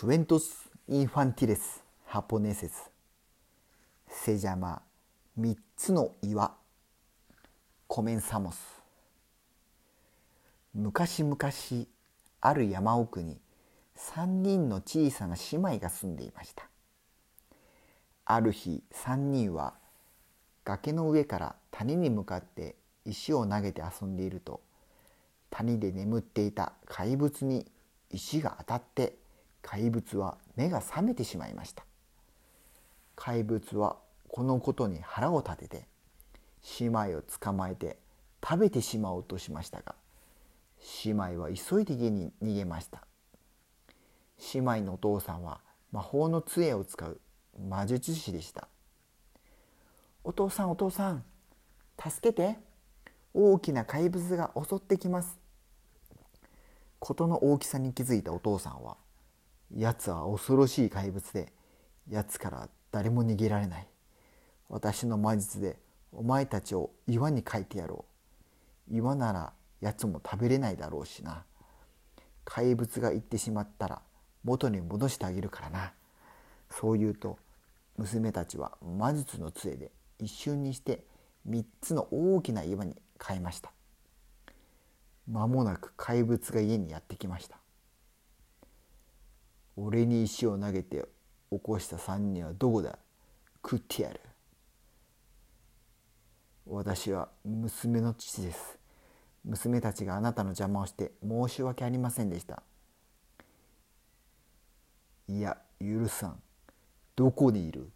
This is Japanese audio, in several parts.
クエントス・インファンティレス・ハポネセスセジャマ三つの岩コメンサモス昔々ある山奥に三人の小さな姉妹が住んでいましたある日三人は崖の上から谷に向かって石を投げて遊んでいると谷で眠っていた怪物に石が当たって怪物は目が覚めてしまいました。怪物はこのことに腹を立てて姉妹を捕まえて食べてしまおうとしましたが姉妹は急いで家に逃げました。姉妹のお父さんは魔法の杖を使う魔術師でした。お父さんお父さん助けて。大きな怪物が襲ってきます。事の大きさに気づいたお父さんはやつは恐ろしい怪物でやつから誰も逃げられない。私の魔術でお前たちを岩に書いてやろう。岩ならやつも食べれないだろうしな。怪物が行ってしまったら元に戻してあげるからな。そう言うと娘たちは魔術の杖で一瞬にして3つの大きな岩に変えました。間もなく怪物が家にやってきました。俺に石を投げて起こした3人はどこだ?食ってやる。私は娘の父です。娘たちがあなたの邪魔をして申し訳ありませんでした。いや許さん。どこにいる?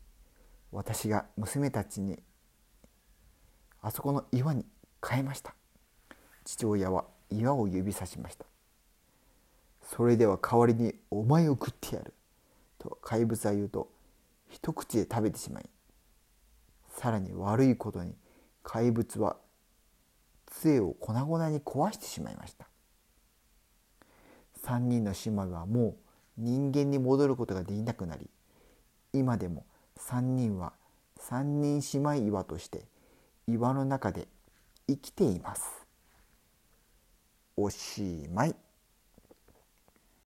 私が娘たちにあそこの岩に変えました。父親は岩を指さしました。それでは代わりにお前を食ってやると怪物は言うと一口で食べてしまいさらに悪いことに怪物は杖を粉々に壊してしまいました3人の姉妹はもう人間に戻ることができなくなり今でも3人は三人姉妹岩として岩の中で生きています。おしまい。